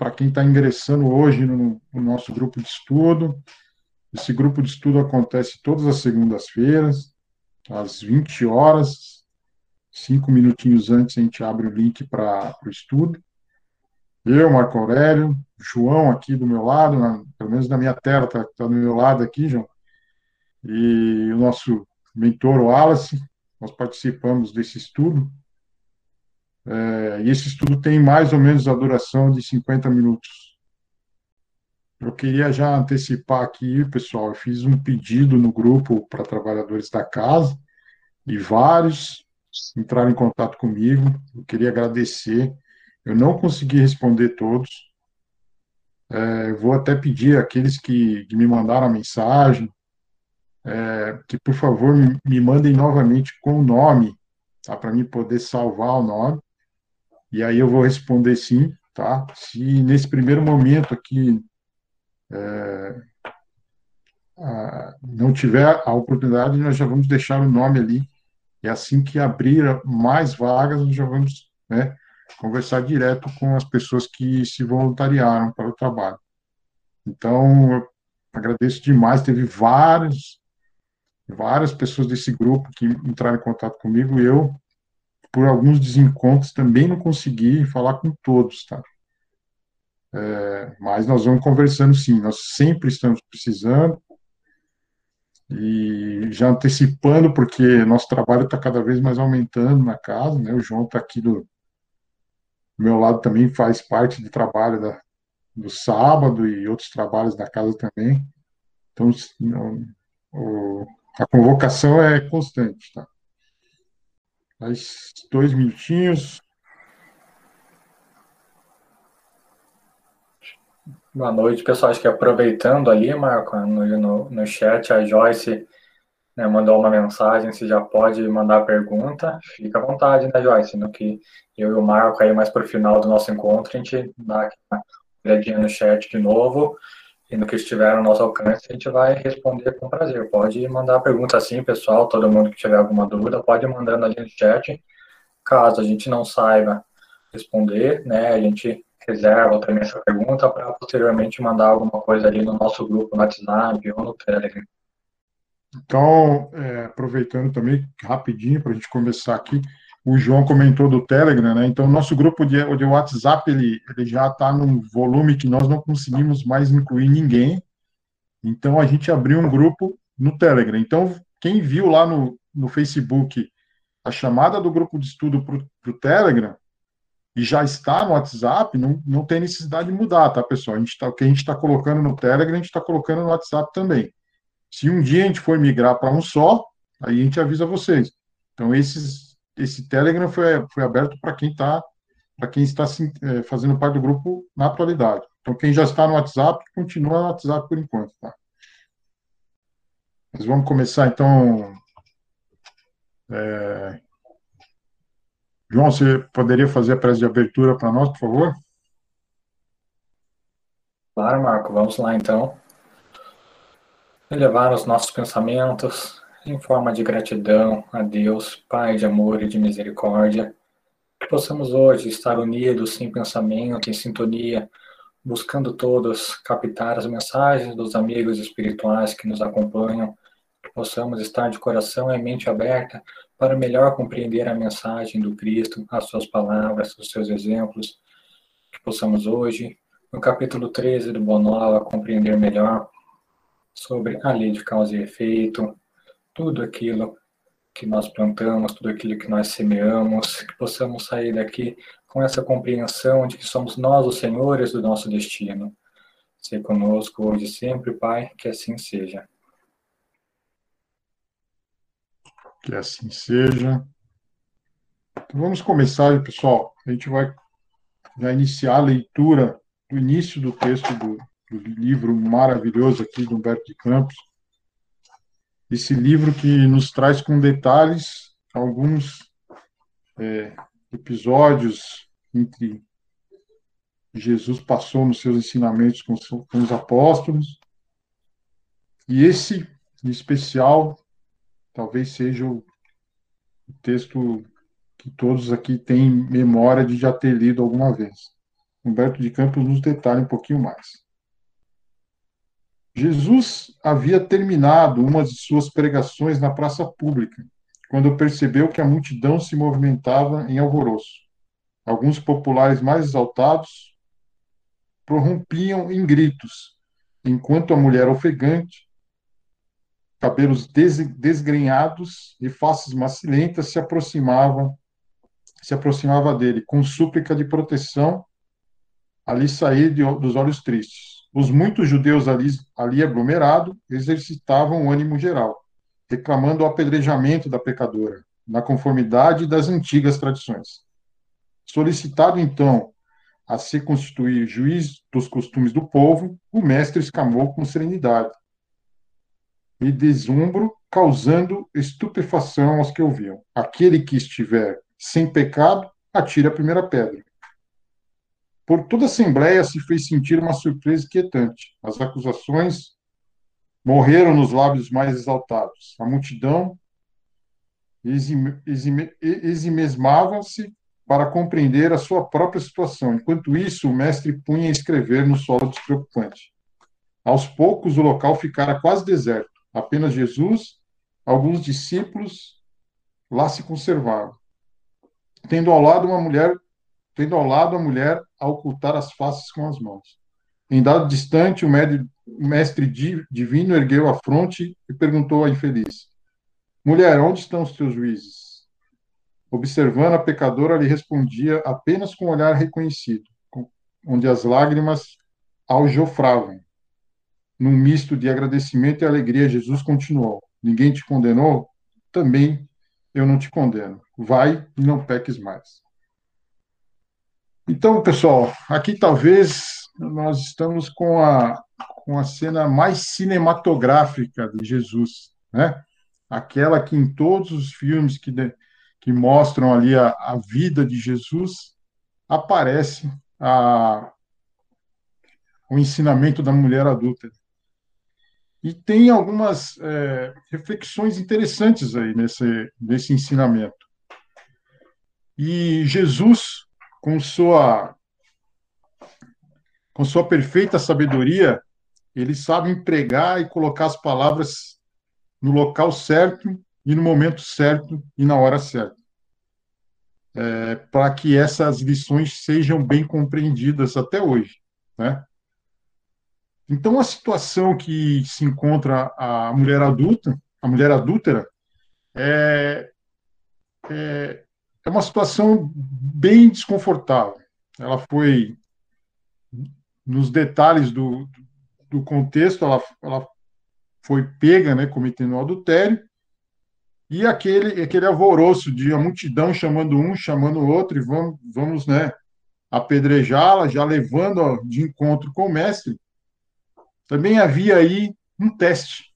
para quem está ingressando hoje no, no, nosso grupo de estudo. Esse grupo de estudo acontece todas as segundas-feiras, às 20 horas. Cinco minutinhos antes a gente abre o link para o estudo. Eu, Marco Aurélio, João aqui do meu lado, na, pelo menos na minha tela, está tá do meu lado aqui, João. E o nosso mentor, o Wallace, nós participamos desse estudo. É, e esse estudo tem mais ou menos a duração de 50 minutos. Eu queria já antecipar aqui, pessoal, eu fiz um pedido no grupo para trabalhadores da casa e vários entraram em contato comigo. Eu queria agradecer. Eu não consegui responder todos. É, vou até pedir àqueles que, que me mandaram a mensagem é, que, por favor, me mandem novamente com o nome, tá? Para mim poder salvar o nome. E aí eu vou responder sim, tá? Se nesse primeiro momento aqui é, a, não tiver a oportunidade, nós já vamos deixar o nome ali. E assim que abrir mais vagas, nós já vamos né, conversar direto com as pessoas que se voluntariaram para o trabalho. Então, eu agradeço demais. Teve vários, várias pessoas desse grupo que entraram em contato comigo. Eu por alguns desencontros, também não consegui falar com todos, tá? É, mas nós vamos conversando sim, nós sempre estamos precisando, e já antecipando, porque nosso trabalho está cada vez mais aumentando na casa, né? O João está aqui do, meu lado também, faz parte do trabalho da, do sábado e outros trabalhos da casa também. Então, o, a convocação é constante, tá? Mais dois minutinhos. Boa noite, pessoal. Acho que aproveitando ali, Marco, no, no, no chat, a Joyce né, mandou uma mensagem, se já pode mandar pergunta. Fica à vontade, né, Joyce? No que eu e o Marco aí mais para o final do nosso encontro, a gente dá uma olhadinha no chat de novo e no que estiver ao nosso alcance, a gente vai responder com prazer. Pode mandar pergunta assim, pessoal, todo mundo que tiver alguma dúvida, pode mandar na no chat. Caso a gente não saiba responder, né, a gente reserva também essa pergunta para posteriormente mandar alguma coisa ali no nosso grupo no WhatsApp ou no Telegram. Então, é, aproveitando também rapidinho para a gente começar aqui, o João comentou do Telegram, né? Então, nosso grupo de, de WhatsApp, ele, ele já está num volume que nós não conseguimos mais incluir ninguém. Então, a gente abriu um grupo no Telegram. Então, quem viu lá no, no Facebook a chamada do grupo de estudo para o Telegram e já está no WhatsApp, não, não tem necessidade de mudar, tá, pessoal? A gente tá, o que a gente está colocando no Telegram, a gente está colocando no WhatsApp também. Se um dia a gente for migrar para um só, aí a gente avisa vocês. Então, esses esse Telegram foi, foi aberto para quem está para quem está é, fazendo parte do grupo na atualidade. Então, quem já está no WhatsApp, continua no WhatsApp por enquanto. Tá? Mas vamos começar, então. É... João, você poderia fazer a prece de abertura para nós, por favor? Claro, Marco. Vamos lá, então. Elevar os nossos pensamentos em forma de gratidão a Deus, Pai de amor e de misericórdia, que possamos hoje estar unidos em pensamento, em sintonia, buscando todos captar as mensagens dos amigos espirituais que nos acompanham, que possamos estar de coração e mente aberta para melhor compreender a mensagem do Cristo, as suas palavras, os seus exemplos, que possamos hoje, no capítulo 13 do Bonola, compreender melhor sobre a lei de causa e efeito, tudo aquilo que nós plantamos, tudo aquilo que nós semeamos, que possamos sair daqui com essa compreensão de que somos nós os senhores do nosso destino. Se conosco hoje sempre, Pai, que assim seja. Que assim seja. Então vamos começar, pessoal. A gente vai já iniciar a leitura do início do texto do, do livro maravilhoso aqui do Humberto de Campos, esse livro que nos traz com detalhes alguns é, episódios entre Jesus passou nos seus ensinamentos com, com os apóstolos. E esse, em especial, talvez seja o texto que todos aqui têm memória de já ter lido alguma vez. Humberto de Campos nos detalha um pouquinho mais. Jesus havia terminado uma de suas pregações na praça pública, quando percebeu que a multidão se movimentava em alvoroço. Alguns populares mais exaltados prorrompiam em gritos, enquanto a mulher ofegante, cabelos desgrenhados e faces macilentas se aproximava se aproximava dele com súplica de proteção ali sair de, dos olhos tristes. Os muitos judeus ali, ali aglomerados exercitavam o ânimo geral, reclamando o apedrejamento da pecadora, na conformidade das antigas tradições. Solicitado, então, a se constituir juiz dos costumes do povo, o mestre escamou com serenidade e desumbro, causando estupefação aos que ouviam. Aquele que estiver sem pecado, atire a primeira pedra. Por toda a Assembleia se fez sentir uma surpresa inquietante. As acusações morreram nos lábios mais exaltados. A multidão eximesmava-se para compreender a sua própria situação. Enquanto isso, o mestre punha a escrever no solo despreocupante. Aos poucos, o local ficara quase deserto. Apenas Jesus, alguns discípulos lá se conservavam. Tendo ao lado uma mulher tendo ao lado a mulher a ocultar as faces com as mãos. Em dado distante, o mestre divino ergueu a fronte e perguntou à infeliz: Mulher, onde estão os teus juízes? Observando a pecadora, lhe respondia apenas com um olhar reconhecido, onde as lágrimas aljofravam. Num misto de agradecimento e alegria, Jesus continuou: Ninguém te condenou? Também eu não te condeno. Vai e não peques mais. Então, pessoal, aqui talvez nós estamos com a, com a cena mais cinematográfica de Jesus, né? Aquela que em todos os filmes que, de, que mostram ali a, a vida de Jesus aparece a, o ensinamento da mulher adulta. E tem algumas é, reflexões interessantes aí nesse, nesse ensinamento. E Jesus com sua com sua perfeita sabedoria, ele sabe empregar e colocar as palavras no local certo e no momento certo e na hora certa. É, para que essas lições sejam bem compreendidas até hoje, né? Então a situação que se encontra a mulher adulta, a mulher adúltera, é, é, é uma situação bem desconfortável. Ela foi, nos detalhes do, do contexto, ela, ela foi pega, né, cometendo adultério, e aquele, aquele alvoroço de a multidão chamando um, chamando o outro, e vamos, vamos né, apedrejá-la, já levando de encontro com o mestre, também havia aí um teste.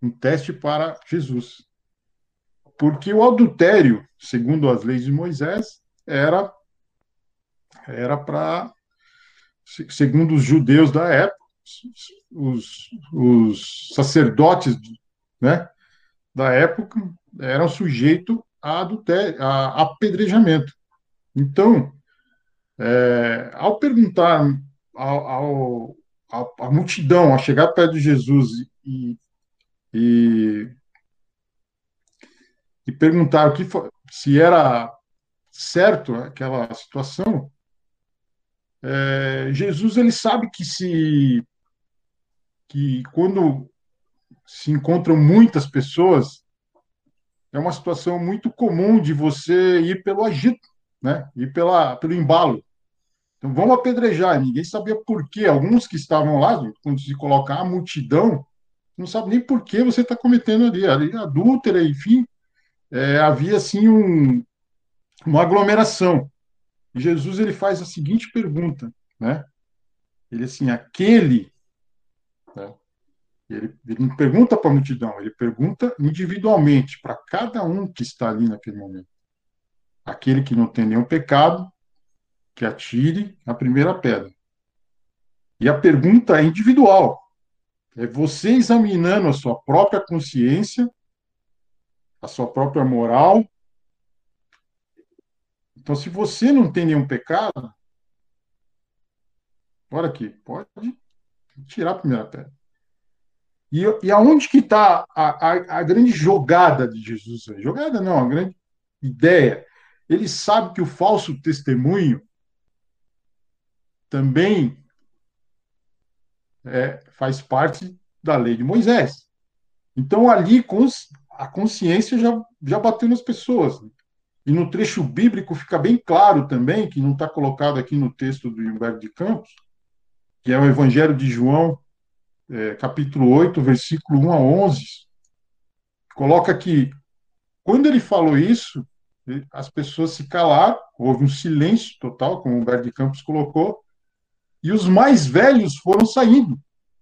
Um teste para Jesus. Porque o adultério, segundo as leis de Moisés, era era para segundo os judeus da época, os, os sacerdotes né, da época eram sujeitos a adultério, a apedrejamento. Então, é, ao perguntar ao, ao, a, a, multidão a chegar perto de Jesus e, e e perguntar o que foi, se era certo aquela situação, é, Jesus ele sabe que se que quando se encontram muitas pessoas é uma situação muito comum de você ir pelo agito, né? Ir pela pelo embalo. Então vamos apedrejar. Ninguém sabia por quê. Alguns que estavam lá, quando se colocar a multidão, não sabe nem por que você está cometendo ali, ali adúltera, enfim é, havia assim um, uma aglomeração. Jesus ele faz a seguinte pergunta, né? Ele assim, aquele, né? ele, ele não pergunta para a multidão, ele pergunta individualmente para cada um que está ali naquele momento. Aquele que não tem nenhum pecado, que atire a primeira pedra. E a pergunta é individual. É você examinando a sua própria consciência a sua própria moral. Então, se você não tem nenhum pecado, Olha aqui, pode tirar a primeira pedra. E, e aonde que está a, a, a, grande jogada de Jesus? Jogada não, a grande ideia. Ele sabe que o falso testemunho também é, faz parte da lei de Moisés. Então, ali, a consciência já, já bateu nas pessoas. E no trecho bíblico fica bem claro também, que não está colocado aqui no texto do Humberto de Campos, que é o Evangelho de João, é, capítulo 8, versículo 1 a 11, coloca que quando ele falou isso, as pessoas se calaram, houve um silêncio total, como o Humberto de Campos colocou, e os mais velhos foram saindo.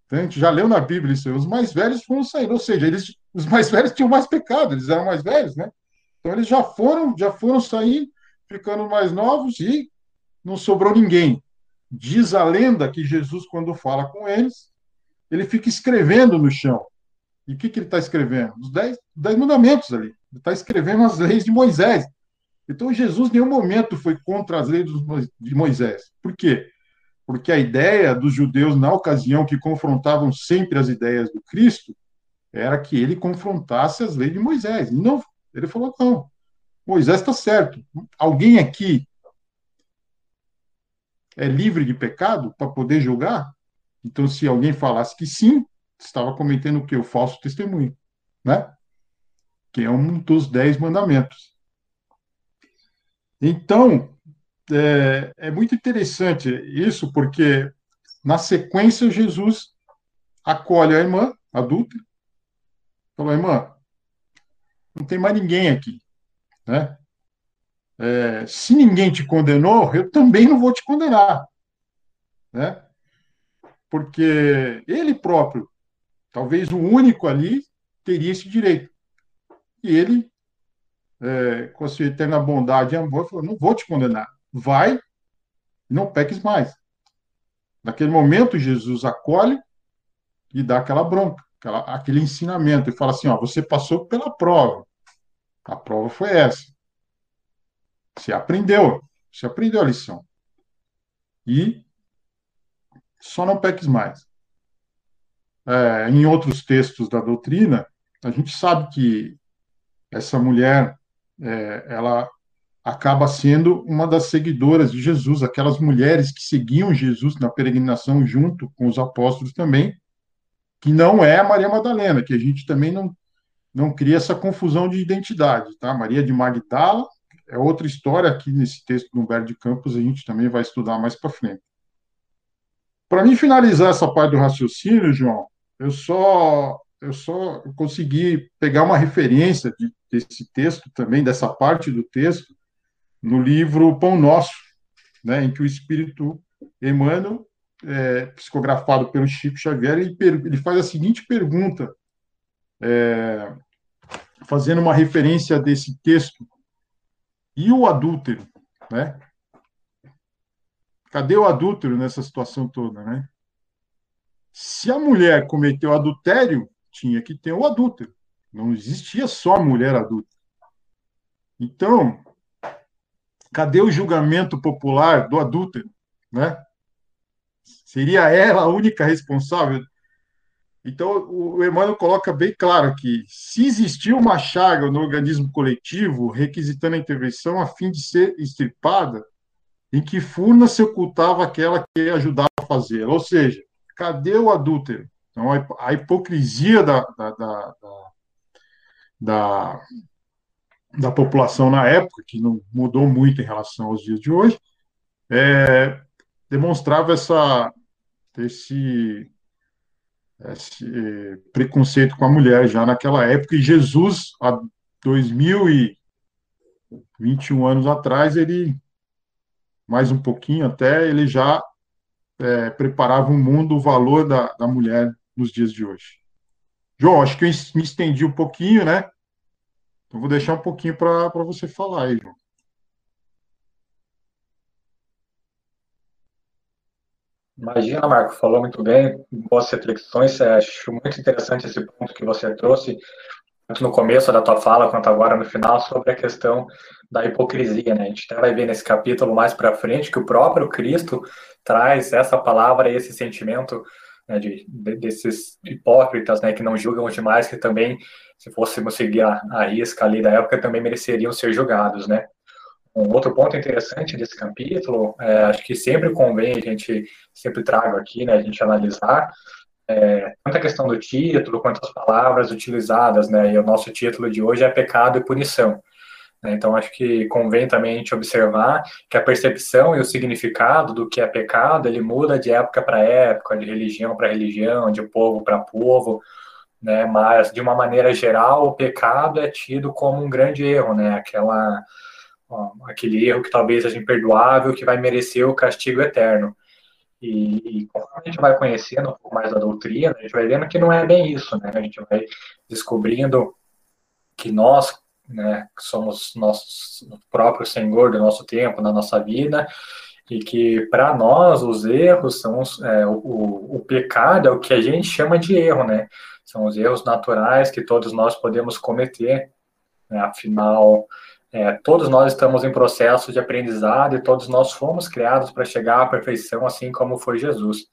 Então, a gente já leu na Bíblia isso, os mais velhos foram saindo, ou seja, eles, os mais velhos tinham mais pecado, eles eram mais velhos, né? Então eles já foram, já foram saindo, ficando mais novos e não sobrou ninguém. Diz a lenda que Jesus, quando fala com eles, ele fica escrevendo no chão. E o que, que ele está escrevendo? Os dez, dez mandamentos ali. Ele está escrevendo as leis de Moisés. Então, Jesus, em nenhum momento, foi contra as leis de Moisés. Por quê? Porque a ideia dos judeus, na ocasião, que confrontavam sempre as ideias do Cristo, era que ele confrontasse as leis de Moisés. Não, ele falou: não, Moisés está certo. Alguém aqui é livre de pecado para poder julgar? Então, se alguém falasse que sim, estava cometendo o que? O falso testemunho, né? Que é um dos dez mandamentos. Então, é, é muito interessante isso, porque na sequência Jesus acolhe a irmã adulta, falou, irmã, não tem mais ninguém aqui, né? É, se ninguém te condenou, eu também não vou te condenar, né? porque ele próprio, talvez o único ali, teria esse direito. E ele, é, com a sua eterna bondade e amor, falou: não vou te condenar, vai não peques mais. Naquele momento, Jesus acolhe e dá aquela bronca, aquela, aquele ensinamento, e fala assim: ó, você passou pela prova. A prova foi essa. Você aprendeu, você aprendeu a lição. E só não peques mais. É, em outros textos da doutrina, a gente sabe que essa mulher, é, ela acaba sendo uma das seguidoras de Jesus, aquelas mulheres que seguiam Jesus na peregrinação junto com os apóstolos também, que não é a Maria Madalena, que a gente também não, não cria essa confusão de identidade, tá? Maria de Magdala é outra história aqui nesse texto do Humberto de Campos, a gente também vai estudar mais para frente. Para mim finalizar essa parte do raciocínio, João, eu só eu só consegui pegar uma referência de, desse texto também, dessa parte do texto, no livro Pão Nosso, né, em que o Espírito Emmanuel, é, psicografado pelo Chico Xavier, ele, ele faz a seguinte pergunta, é, fazendo uma referência desse texto, e o adúltero, né? Cadê o adúltero nessa situação toda, né? Se a mulher cometeu adultério, tinha que ter o adúltero. Não existia só a mulher adulta. Então, cadê o julgamento popular do adúltero, né? Seria ela a única responsável? Então, o Emmanuel coloca bem claro aqui: se existia uma chaga no organismo coletivo requisitando a intervenção a fim de ser extirpada, em que furna se ocultava aquela que ajudava a fazer. Ou seja, cadê o adúltero? Então, a hipocrisia da, da, da, da, da população na época, que não mudou muito em relação aos dias de hoje, é, demonstrava essa, esse, esse preconceito com a mulher já naquela época, e Jesus, há 2021 anos atrás, ele mais um pouquinho até, ele já é, preparava o mundo, o valor da, da mulher nos dias de hoje. João, acho que eu me estendi um pouquinho, né? Então vou deixar um pouquinho para você falar aí, João. Imagina, Marco, falou muito bem, boas reflexões. Acho muito interessante esse ponto que você trouxe, tanto no começo da tua fala quanto agora no final, sobre a questão da hipocrisia, né? A gente até vai ver nesse capítulo mais para frente que o próprio Cristo traz essa palavra e esse sentimento né, de, de, desses hipócritas, né, que não julgam demais, que também, se fôssemos seguir a, a risca ali da época, também mereceriam ser julgados, né? Um outro ponto interessante desse capítulo, é, acho que sempre convém a gente, sempre trago aqui, né, a gente analisar, é, tanto a questão do título quanto as palavras utilizadas, né, e o nosso título de hoje é Pecado e Punição. Né, então, acho que convém também a gente observar que a percepção e o significado do que é pecado, ele muda de época para época, de religião para religião, de povo para povo, né, mas, de uma maneira geral, o pecado é tido como um grande erro, né, aquela aquele erro que talvez seja imperdoável, que vai merecer o castigo eterno. E, e conforme a gente vai conhecendo um pouco mais da doutrina, a gente vai vendo que não é bem isso, né? A gente vai descobrindo que nós, né, somos nosso próprio Senhor do nosso tempo, da nossa vida, e que para nós os erros são é, o, o, pecado é o que a gente chama de erro, né? São os erros naturais que todos nós podemos cometer. Né? Afinal, é, todos nós estamos em processo de aprendizado e todos nós fomos criados para chegar à perfeição, assim como foi Jesus.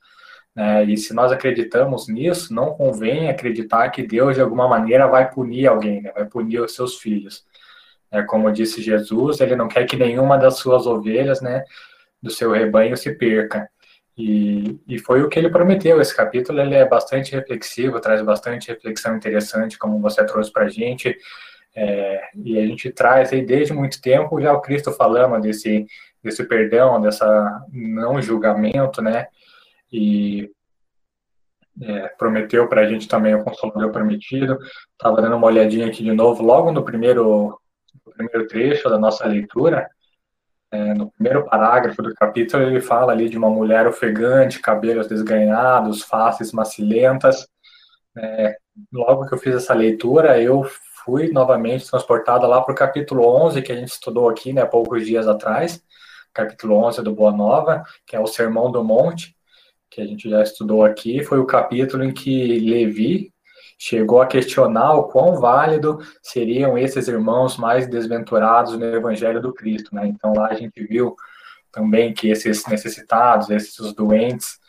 É, e se nós acreditamos nisso, não convém acreditar que Deus, de alguma maneira, vai punir alguém, né? vai punir os seus filhos. É, como disse Jesus, ele não quer que nenhuma das suas ovelhas, né, do seu rebanho, se perca. E, e foi o que ele prometeu. Esse capítulo ele é bastante reflexivo, traz bastante reflexão interessante, como você trouxe para a gente. É, e a gente traz aí desde muito tempo já o Cristo falando desse, desse perdão, dessa não julgamento, né? E é, prometeu para a gente também o Consolador Prometido. Estava dando uma olhadinha aqui de novo, logo no primeiro, no primeiro trecho da nossa leitura, é, no primeiro parágrafo do capítulo, ele fala ali de uma mulher ofegante, cabelos desganhados, faces macilentas. É, logo que eu fiz essa leitura, eu fui novamente transportada lá para o capítulo 11, que a gente estudou aqui, né, poucos dias atrás, capítulo 11 do Boa Nova, que é o Sermão do Monte, que a gente já estudou aqui, foi o capítulo em que Levi chegou a questionar o quão válido seriam esses irmãos mais desventurados no Evangelho do Cristo, né? Então lá a gente viu também que esses necessitados, esses doentes,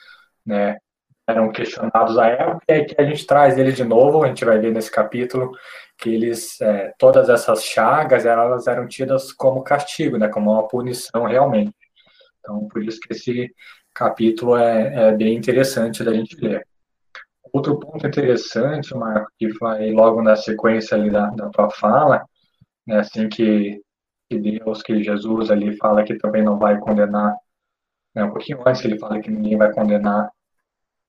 né, eram questionados à época, e aí que a gente traz ele de novo, a gente vai ver nesse capítulo, que eles, é, todas essas chagas, elas eram tidas como castigo, né, como uma punição realmente. Então, por isso que esse capítulo é, é bem interessante da gente ler. Outro ponto interessante, Marco, que vai logo na sequência ali da, da tua fala, né, assim que, que Deus, que Jesus ali fala que também não vai condenar, né, um pouquinho antes ele fala que ninguém vai condenar,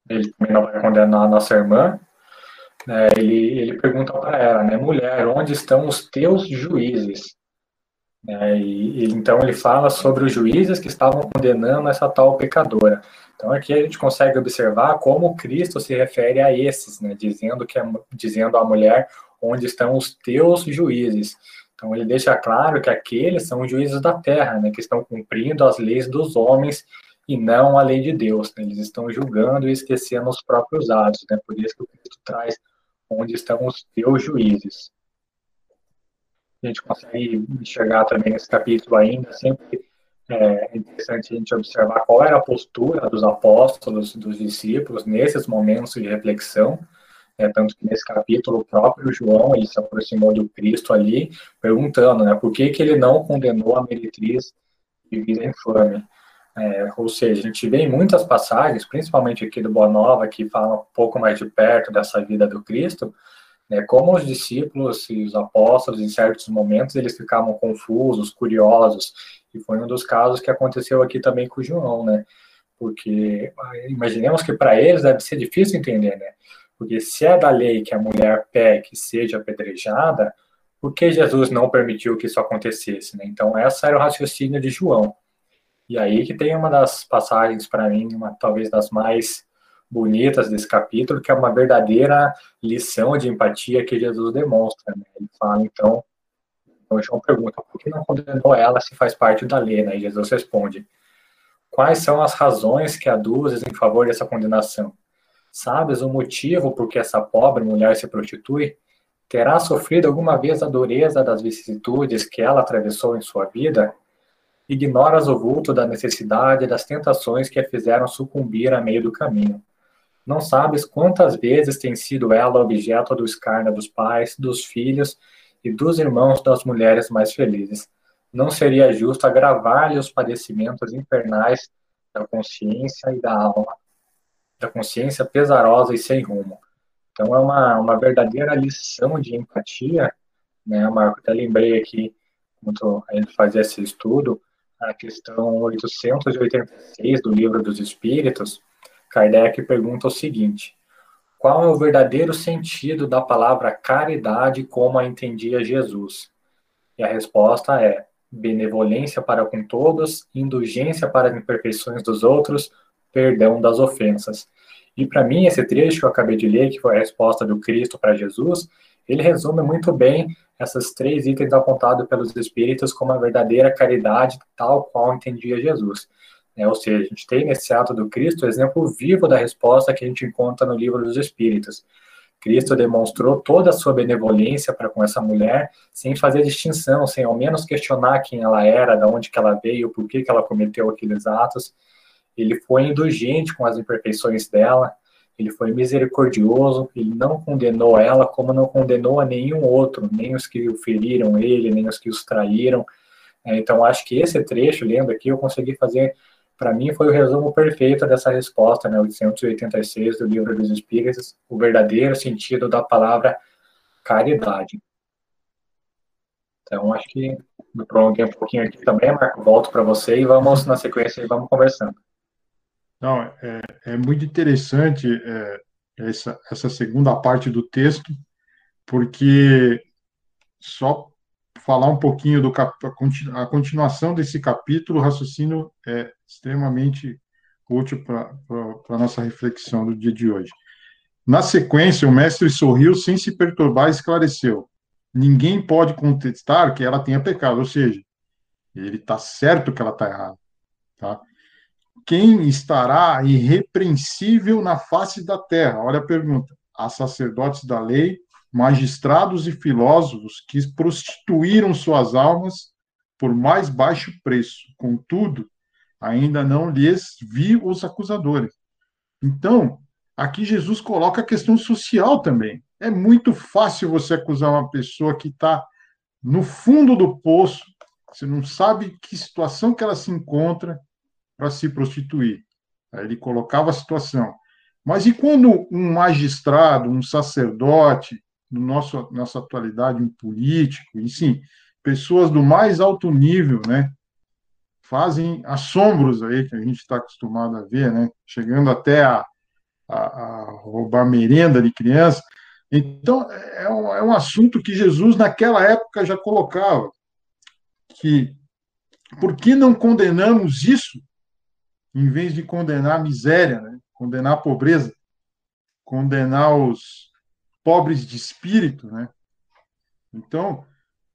ele também não vai condenar a nossa irmã, né, ele, ele pergunta para ela, né, mulher, onde estão os teus juízes? É, e, e, então ele fala sobre os juízes que estavam condenando essa tal pecadora. Então aqui a gente consegue observar como Cristo se refere a esses, né, dizendo que dizendo à mulher onde estão os teus juízes. Então ele deixa claro que aqueles são os juízes da terra, né, que estão cumprindo as leis dos homens e não a lei de Deus. Né? Eles estão julgando e esquecendo os próprios atos. Né? Por isso que Cristo traz onde estão os teus juízes. A gente consegue enxergar também nesse capítulo ainda, sempre é interessante a gente observar qual era a postura dos apóstolos, dos discípulos, nesses momentos de reflexão, é, tanto que nesse capítulo o próprio João ele se aproximou do Cristo ali, perguntando né, por que, que ele não condenou a meretriz de vida infame. É, ou seja, a gente vê em muitas passagens, principalmente aqui do Boa Nova, que fala um pouco mais de perto dessa vida do Cristo, né, como os discípulos e os apóstolos, em certos momentos, eles ficavam confusos, curiosos, e foi um dos casos que aconteceu aqui também com João, né, porque imaginemos que para eles deve ser difícil entender, né, porque se é da lei que a mulher peque seja apedrejada, por que Jesus não permitiu que isso acontecesse, né? Então, essa era o raciocínio de João. E aí que tem uma das passagens para mim, uma talvez das mais bonitas desse capítulo, que é uma verdadeira lição de empatia que Jesus demonstra. Né? Ele fala, então, então João pergunta, por que não condenou ela se faz parte da lei? Né? E Jesus responde, quais são as razões que aduzes em favor dessa condenação? Sabes o motivo por que essa pobre mulher se prostitui? terá sofrido alguma vez a dureza das vicissitudes que ela atravessou em sua vida? Ignoras o vulto da necessidade e das tentações que a fizeram sucumbir a meio do caminho. Não sabes quantas vezes tem sido ela objeto do escárnio dos pais, dos filhos e dos irmãos das mulheres mais felizes. Não seria justo agravar-lhe os padecimentos infernais da consciência e da alma, da consciência pesarosa e sem rumo. Então é uma, uma verdadeira lição de empatia, né, Marco? Até lembrei aqui, quando a gente fazia esse estudo, a questão 886 do Livro dos Espíritos, Kardec pergunta o seguinte: qual é o verdadeiro sentido da palavra caridade como a entendia Jesus? E a resposta é benevolência para com todos, indulgência para as imperfeições dos outros, perdão das ofensas. E para mim, esse trecho que eu acabei de ler, que foi a resposta do Cristo para Jesus, ele resume muito bem essas três itens apontados pelos Espíritos como a verdadeira caridade, tal qual entendia Jesus. É, ou seja, a gente tem nesse ato do Cristo o exemplo vivo da resposta que a gente encontra no livro dos Espíritos. Cristo demonstrou toda a sua benevolência para com essa mulher, sem fazer distinção, sem ao menos questionar quem ela era, de onde que ela veio, por que, que ela cometeu aqueles atos. Ele foi indulgente com as imperfeições dela, ele foi misericordioso, ele não condenou ela como não condenou a nenhum outro, nem os que o feriram ele, nem os que os traíram. É, então, acho que esse trecho, lendo aqui, eu consegui fazer para mim foi o resumo perfeito dessa resposta, né, 886 do Livro dos Espíritos, o verdadeiro sentido da palavra caridade. Então, acho que me prolonguei um pouquinho aqui também, Marco, volto para você e vamos na sequência e vamos conversando. Não, é, é muito interessante é, essa, essa segunda parte do texto, porque só falar um pouquinho do cap... a continuação desse capítulo, o raciocínio é extremamente útil para a nossa reflexão do dia de hoje. Na sequência, o mestre sorriu sem se perturbar e esclareceu: ninguém pode contestar que ela tenha pecado, ou seja, ele está certo que ela está errada. Tá? Quem estará irrepreensível na face da terra? Olha a pergunta. Há sacerdotes da lei magistrados e filósofos que prostituíram suas almas por mais baixo preço. Contudo, ainda não lhes vi os acusadores. Então, aqui Jesus coloca a questão social também. É muito fácil você acusar uma pessoa que está no fundo do poço, você não sabe que situação que ela se encontra para se prostituir. Ele colocava a situação. Mas e quando um magistrado, um sacerdote, no nosso nossa atualidade, um político, e sim, pessoas do mais alto nível, né, fazem assombros aí que a gente está acostumado a ver, né, chegando até a, a, a roubar merenda de criança. Então, é um, é um assunto que Jesus, naquela época, já colocava, que por que não condenamos isso em vez de condenar a miséria, né? condenar a pobreza, condenar os, pobres de espírito, né? Então,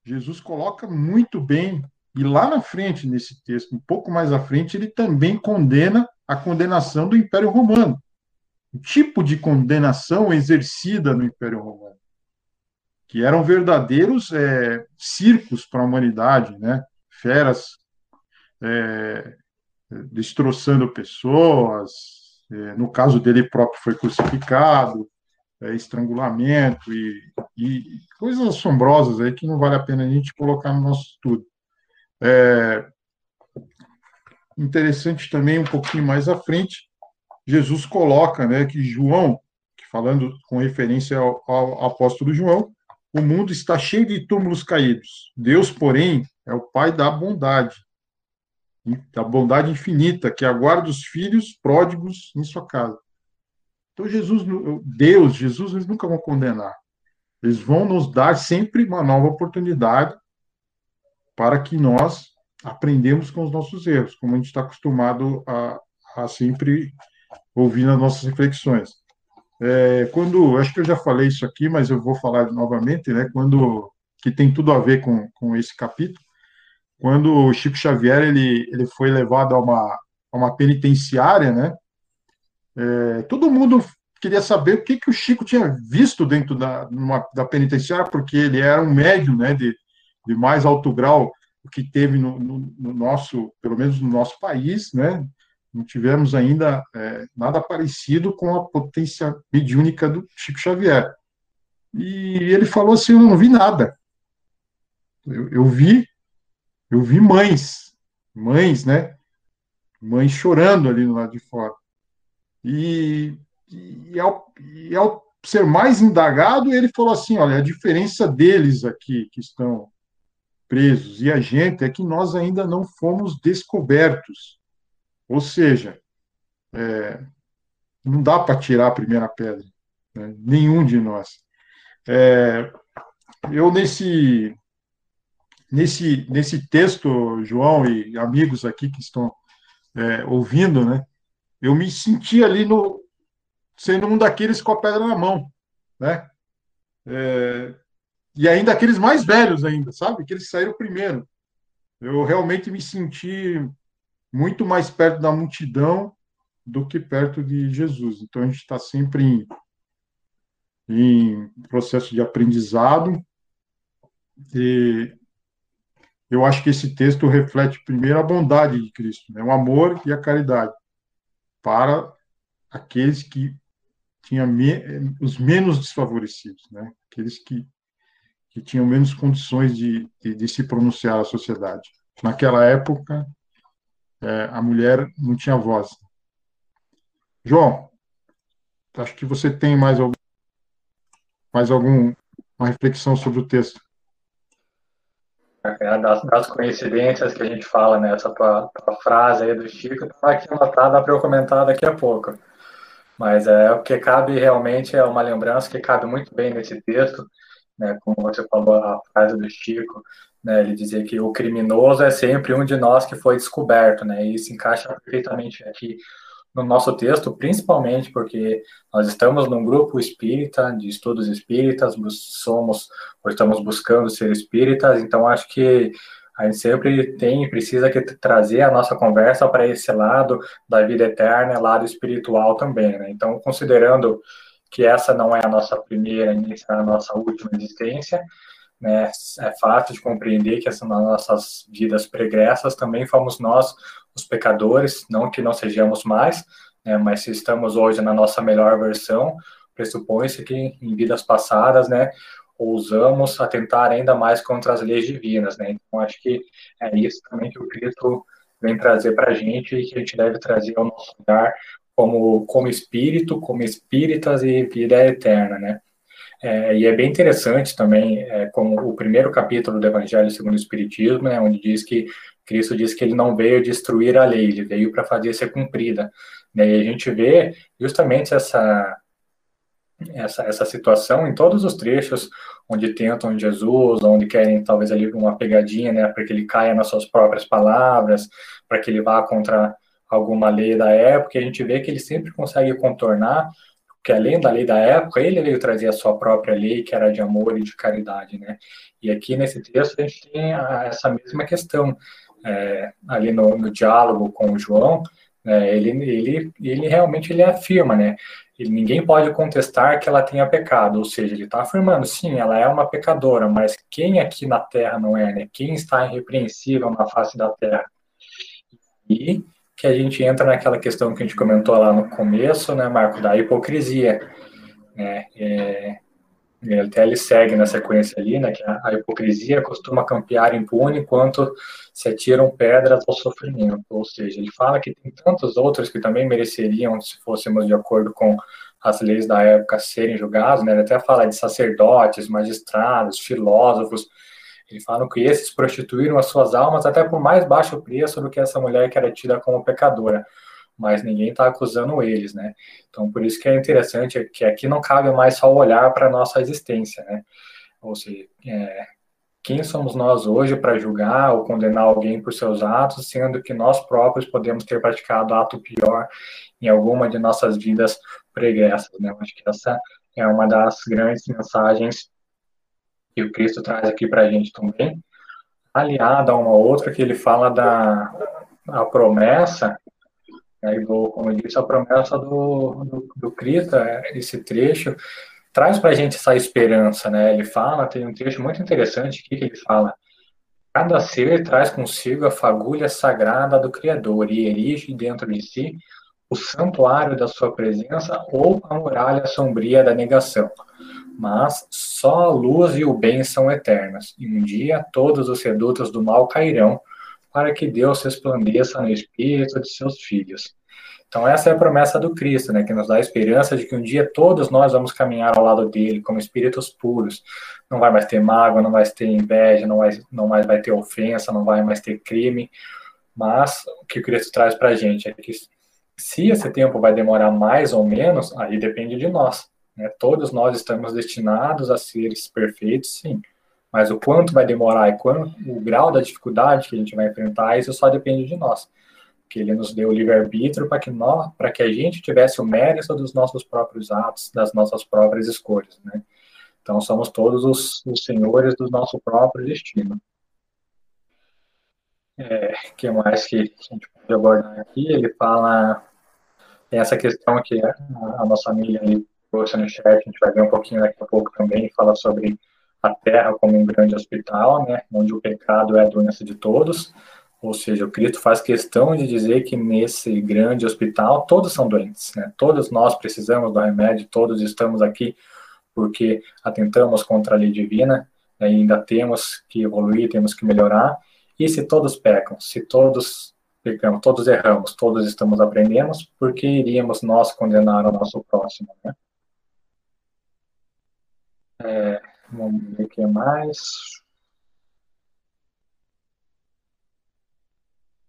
Jesus coloca muito bem, e lá na frente, nesse texto, um pouco mais à frente, ele também condena a condenação do Império Romano. O tipo de condenação exercida no Império Romano, que eram verdadeiros é, circos para a humanidade, né? Feras é, destroçando pessoas, é, no caso dele próprio foi crucificado, é, estrangulamento e, e, coisas assombrosas aí que não vale a pena a gente colocar no nosso estudo. É, interessante também, um pouquinho mais à frente, Jesus coloca né, que João, que falando com referência ao, ao apóstolo João, o mundo está cheio de túmulos caídos. Deus, porém, é o Pai da bondade, da bondade infinita, que aguarda os filhos pródigos em sua casa. Então, Jesus, Deus, Jesus, eles nunca vão condenar. Eles vão nos dar sempre uma nova oportunidade para que nós aprendemos com os nossos erros, como a gente está acostumado a, a sempre ouvir nas nossas reflexões. É, quando, acho que eu já falei isso aqui, mas eu vou falar novamente, né? Quando que tem tudo a ver com, com esse capítulo, quando o Chico Xavier ele, ele foi levado a uma, a uma penitenciária, né? É, todo mundo queria saber o que, que o Chico tinha visto dentro da, numa, da penitenciária, porque ele era um médium né, de, de mais alto grau que teve no, no, no, nosso, pelo menos no nosso país, né? Não tivemos ainda é, nada parecido com a potência mediúnica do Chico Xavier. E ele falou assim: eu não vi nada. Eu, eu vi, eu vi mães, mães, né? Mães chorando ali no lado de fora. E, e, ao, e ao ser mais indagado, ele falou assim: olha, a diferença deles aqui que estão presos e a gente é que nós ainda não fomos descobertos. Ou seja, é, não dá para tirar a primeira pedra, né? nenhum de nós. É, eu, nesse, nesse, nesse texto, João e amigos aqui que estão é, ouvindo, né, eu me senti ali no, sendo um daqueles com a pedra na mão, né? É, e ainda aqueles mais velhos ainda, sabe? Que eles saíram primeiro. Eu realmente me senti muito mais perto da multidão do que perto de Jesus. Então a gente está sempre em, em processo de aprendizado. E eu acho que esse texto reflete primeiro a bondade de Cristo, né? o amor e a caridade para aqueles que tinham me, os menos desfavorecidos, né? aqueles que que tinham menos condições de, de, de se pronunciar à sociedade. Naquela época, é, a mulher não tinha voz. João, acho que você tem mais algum, mais alguma reflexão sobre o texto. É, das, das, coincidências que a gente fala nessa tua, tua frase aí do Chico, está aqui anotada para eu comentar daqui a pouco. Mas é o que cabe realmente é uma lembrança que cabe muito bem nesse texto, né, como você falou a frase do Chico, né, ele dizia que o criminoso é sempre um de nós que foi descoberto, né, e isso encaixa perfeitamente aqui no nosso texto, principalmente porque nós estamos num grupo espírita, de estudos espíritas, somos, ou estamos buscando ser espíritas, então acho que a gente sempre tem, precisa que trazer a nossa conversa para esse lado da vida eterna, lado espiritual também, né? Então, considerando que essa não é a nossa primeira nem será a nossa última existência, né? É fácil de compreender que essas nossas vidas pregressas também fomos nós os pecadores, não que não sejamos mais, né? Mas se estamos hoje na nossa melhor versão, pressupõe-se que em vidas passadas, né? Ousamos atentar ainda mais contra as leis divinas, né? Então acho que é isso também que o Cristo vem trazer para a gente e que a gente deve trazer ao nosso lugar como, como espírito, como espíritas e vida eterna, né? É, e é bem interessante também, é, como o primeiro capítulo do Evangelho segundo o Espiritismo, né, onde diz que Cristo diz que ele não veio destruir a lei, ele veio para fazer ser cumprida. E a gente vê justamente essa, essa, essa situação em todos os trechos onde tentam Jesus, onde querem talvez ali uma pegadinha, né, para que ele caia nas suas próprias palavras, para que ele vá contra alguma lei da época, e a gente vê que ele sempre consegue contornar, porque além da lei da época, ele veio trazer a sua própria lei, que era de amor e de caridade, né? E aqui nesse texto a gente tem essa mesma questão, é, ali no, no, diálogo com o João, é, ele, ele, ele realmente ele afirma, né? Ele, ninguém pode contestar que ela tenha pecado, ou seja, ele está afirmando, sim, ela é uma pecadora, mas quem aqui na Terra não é, né? Quem está irrepreensível na face da Terra? E que a gente entra naquela questão que a gente comentou lá no começo, né, Marco, da hipocrisia. Né, é, até ele segue na sequência ali, né, que a, hipocrisia costuma campear impune enquanto se atiram pedras ao sofrimento. Ou seja, ele fala que tem tantos outros que também mereceriam, se fôssemos de acordo com as leis da época, serem julgados. Né, ele até fala de sacerdotes, magistrados, filósofos, eles falam que esses prostituíram as suas almas até por mais baixo preço do que essa mulher que era tida como pecadora. Mas ninguém está acusando eles, né? Então, por isso que é interessante que aqui não cabe mais só olhar para a nossa existência, né? Ou seja, é, quem somos nós hoje para julgar ou condenar alguém por seus atos, sendo que nós próprios podemos ter praticado ato pior em alguma de nossas vidas pregressas, né? Acho que essa é uma das grandes mensagens que o Cristo traz aqui para a gente também, aliada a uma outra que ele fala da a promessa Aí vou, como eu disse, a promessa do, do, do Krita, esse trecho, traz para a gente essa esperança, né? Ele fala, tem um trecho muito interessante aqui que ele fala: cada ser traz consigo a fagulha sagrada do Criador e erige dentro de si o santuário da sua presença ou a muralha sombria da negação. Mas só a luz e o bem são eternas, e um dia todos os redutos do mal cairão, para que Deus resplandeça no espírito de seus filhos. Então essa é a promessa do Cristo, né, que nos dá a esperança de que um dia todos nós vamos caminhar ao lado dele como espíritos puros. Não vai mais ter mágoa, não vai ter inveja, não, vai, não mais vai ter ofensa, não vai mais ter crime. Mas o que o Cristo traz para a gente é que se esse tempo vai demorar mais ou menos, aí depende de nós. Né? Todos nós estamos destinados a seres perfeitos, sim. Mas o quanto vai demorar e quanto, o grau da dificuldade que a gente vai enfrentar, isso só depende de nós. Que ele nos deu o livre-arbítrio para que nós, que a gente tivesse o mérito dos nossos próprios atos, das nossas próprias escolhas, né? Então somos todos os, os senhores do nosso próprio destino. É, que mais que a gente pode abordar aqui? Ele fala essa questão que a, a nossa amiga ali trouxe no chat, a gente vai ver um pouquinho daqui a pouco também, fala sobre a Terra como um grande hospital, né, onde o pecado é a doença de todos, ou seja, o Cristo faz questão de dizer que nesse grande hospital todos são doentes, né, todos nós precisamos do remédio, todos estamos aqui porque atentamos contra a lei divina, né, ainda temos que evoluir, temos que melhorar, e se todos pecam, se todos pecamos, todos erramos, todos estamos aprendendo, por que iríamos nós condenar o nosso próximo, né? É, vamos ver o que mais.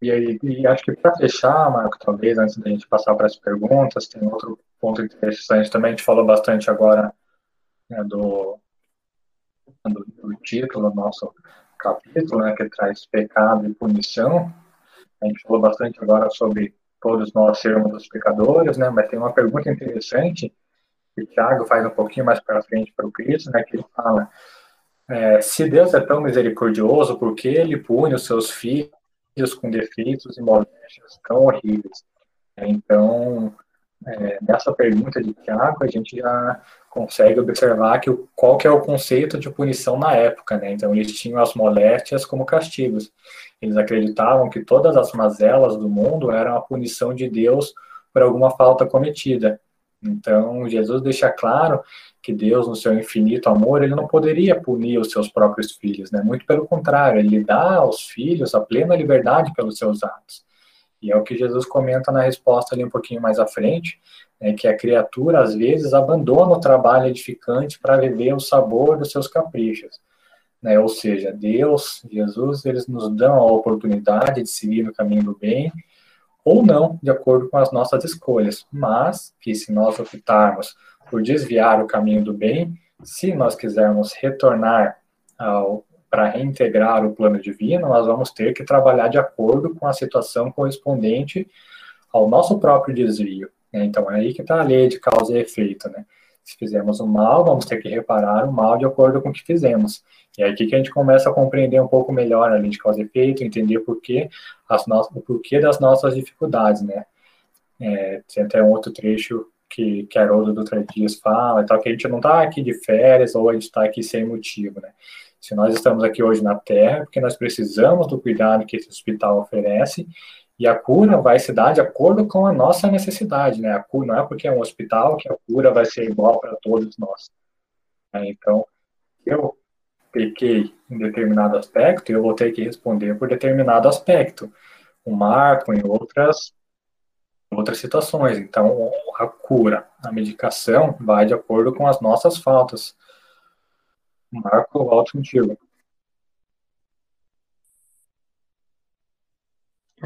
E, aí, e acho que para fechar, Marco, talvez, antes da gente passar para as perguntas, tem outro ponto interessante também, a gente falou bastante agora né, do, do, do título do nosso capítulo, né, que traz pecado e punição. A gente falou bastante agora sobre todos nós sermos os pecadores, né, mas tem uma pergunta interessante que Tiago faz um pouquinho mais para frente para o Cristo, né, que ele fala, é, se Deus é tão misericordioso, por que ele pune os seus filhos com defeitos e moléstias tão horríveis? Então, é, nessa pergunta de Tiago, a gente já consegue observar que o, qual que é o conceito de punição na época, né? Então, eles tinham as moléstias como castigos. Eles acreditavam que todas as mazelas do mundo eram a punição de Deus por alguma falta cometida. Então, Jesus deixa claro que Deus, no seu infinito amor, ele não poderia punir os seus próprios filhos, né? Muito pelo contrário, ele dá aos filhos a plena liberdade pelos seus atos. E é o que Jesus comenta na resposta ali um pouquinho mais à frente, né, que a criatura, às vezes, abandona o trabalho edificante para viver o sabor dos seus caprichos. Né? Ou seja, Deus, Jesus, eles nos dão a oportunidade de seguir no caminho do bem, ou não, de acordo com as nossas escolhas, mas que se nós optarmos por desviar o caminho do bem, se nós quisermos retornar para reintegrar o plano divino, nós vamos ter que trabalhar de acordo com a situação correspondente ao nosso próprio desvio. Né? Então, é aí que está a lei de causa e efeito. Né? Se fizermos o mal, vamos ter que reparar o mal de acordo com o que fizemos. E é aqui que a gente começa a compreender um pouco melhor a lei de causa e efeito, entender por quê, as no... o porquê das nossas dificuldades, né? É, tem até um outro trecho que, que Haroldo Dutra Dias fala, tal, que a gente não está aqui de férias ou a gente está aqui sem motivo, né? Se nós estamos aqui hoje na Terra, é porque nós precisamos do cuidado que esse hospital oferece, e a cura vai se dar de acordo com a nossa necessidade, né? A cura não é porque é um hospital que a cura vai ser igual para todos nós. Né? Então, eu pequei em determinado aspecto, eu vou ter que responder por determinado aspecto. O Marco em outras outras situações. Então, a cura, a medicação vai de acordo com as nossas faltas. Marco, volto contigo.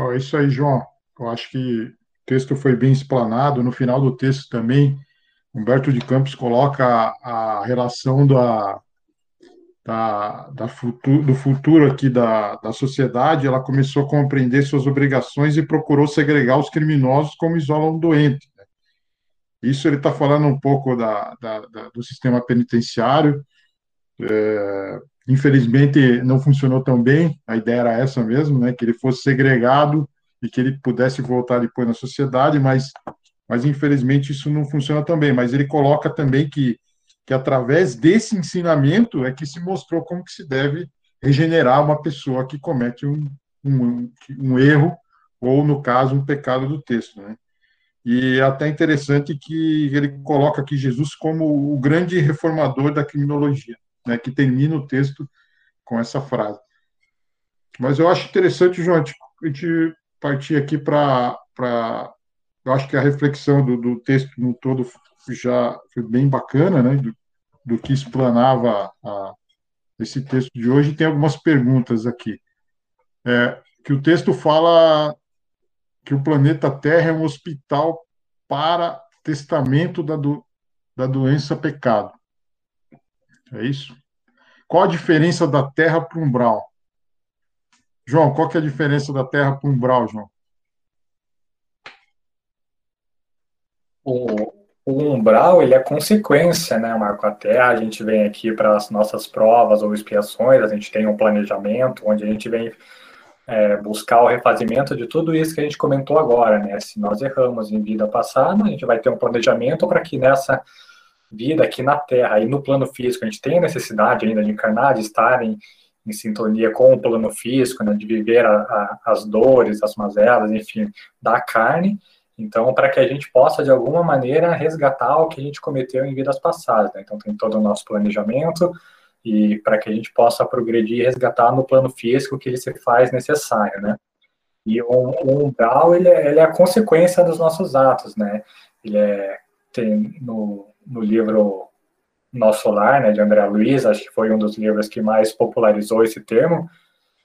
É isso aí, João. Eu acho que o texto foi bem explanado. No final do texto também, Humberto de Campos coloca a, relação da, da, da futuro, do futuro aqui da, da sociedade, ela começou a compreender suas obrigações e procurou segregar os criminosos como isola um doente. Né? Isso ele está falando um pouco da, da, da, do sistema penitenciário. É, infelizmente não funcionou tão bem, a ideia era essa mesmo, né, que ele fosse segregado e que ele pudesse voltar depois na sociedade, mas, mas infelizmente isso não funciona também. Mas ele coloca também que, que através desse ensinamento é que se mostrou como que se deve regenerar uma pessoa que comete um, um, um erro ou, no caso, um pecado do texto. Né? E é até interessante que ele coloca aqui Jesus como o grande reformador da criminologia, né, que termina o texto com essa frase. Mas eu acho interessante, João, a gente partir aqui para. Eu acho que a reflexão do, do, texto no todo já foi bem bacana, né, do, do que explanava a, esse texto de hoje. Tem algumas perguntas aqui. É, que o texto fala que o planeta Terra é um hospital para testamento da, do, da doença pecado. É isso? Qual a diferença da Terra para o umbral? João, qual que é a diferença da Terra para o umbral, João? O, o umbral, ele é consequência, né, Marco? A Terra, a gente vem aqui para as nossas provas ou expiações, a gente tem um planejamento onde a gente vem é, buscar o refazimento de tudo isso que a gente comentou agora, né? Se nós erramos em vida passada, a gente vai ter um planejamento para que nessa vida aqui na Terra e no plano físico a gente tenha necessidade ainda de encarnar, de estar em, em sintonia com o plano físico, né? De viver a, a, as dores, as mazelas, enfim, da carne. Então, para que a gente possa, de alguma maneira, resgatar o que a gente cometeu em vidas passadas. Né? Então, tem todo o nosso planejamento, e para que a gente possa progredir e resgatar no plano físico o que se faz necessário, né? E o, o umbral, ele é, ele é, a consequência dos nossos atos, né? Ele é, tem no, no livro Nosso Lar, né, de André Luiz, acho que foi um dos livros que mais popularizou esse termo,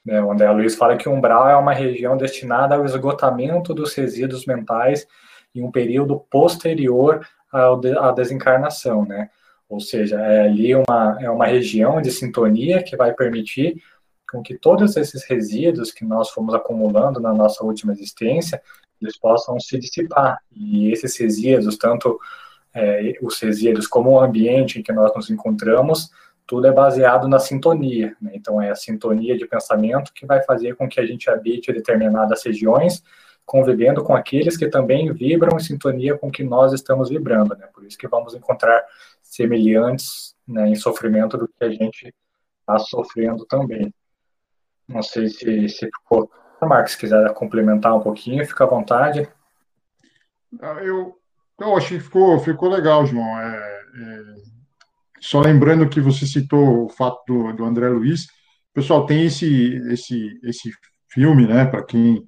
né, o Luiz fala que o umbral é uma região destinada ao esgotamento dos resíduos mentais em um período posterior à desencarnação, né? Ou seja, é ali uma, é uma região de sintonia que vai permitir com que todos esses resíduos que nós fomos acumulando na nossa última existência, eles possam se dissipar. E esses resíduos, tanto é, os resíduos como o ambiente em que nós nos encontramos, tudo é baseado na sintonia. Né? Então, é a sintonia de pensamento que vai fazer com que a gente habite determinadas regiões convivendo com aqueles que também vibram em sintonia com que nós estamos vibrando, né? Por isso que vamos encontrar semelhantes né, em sofrimento do que a gente está sofrendo também. Não sei se, se ficou. Marcos, se quiser complementar um pouquinho, fica à vontade. Ah, eu, eu achei que ficou, ficou legal, João. É, é, só lembrando que você citou o fato do, do André Luiz. Pessoal, tem esse, esse, esse filme, né, para quem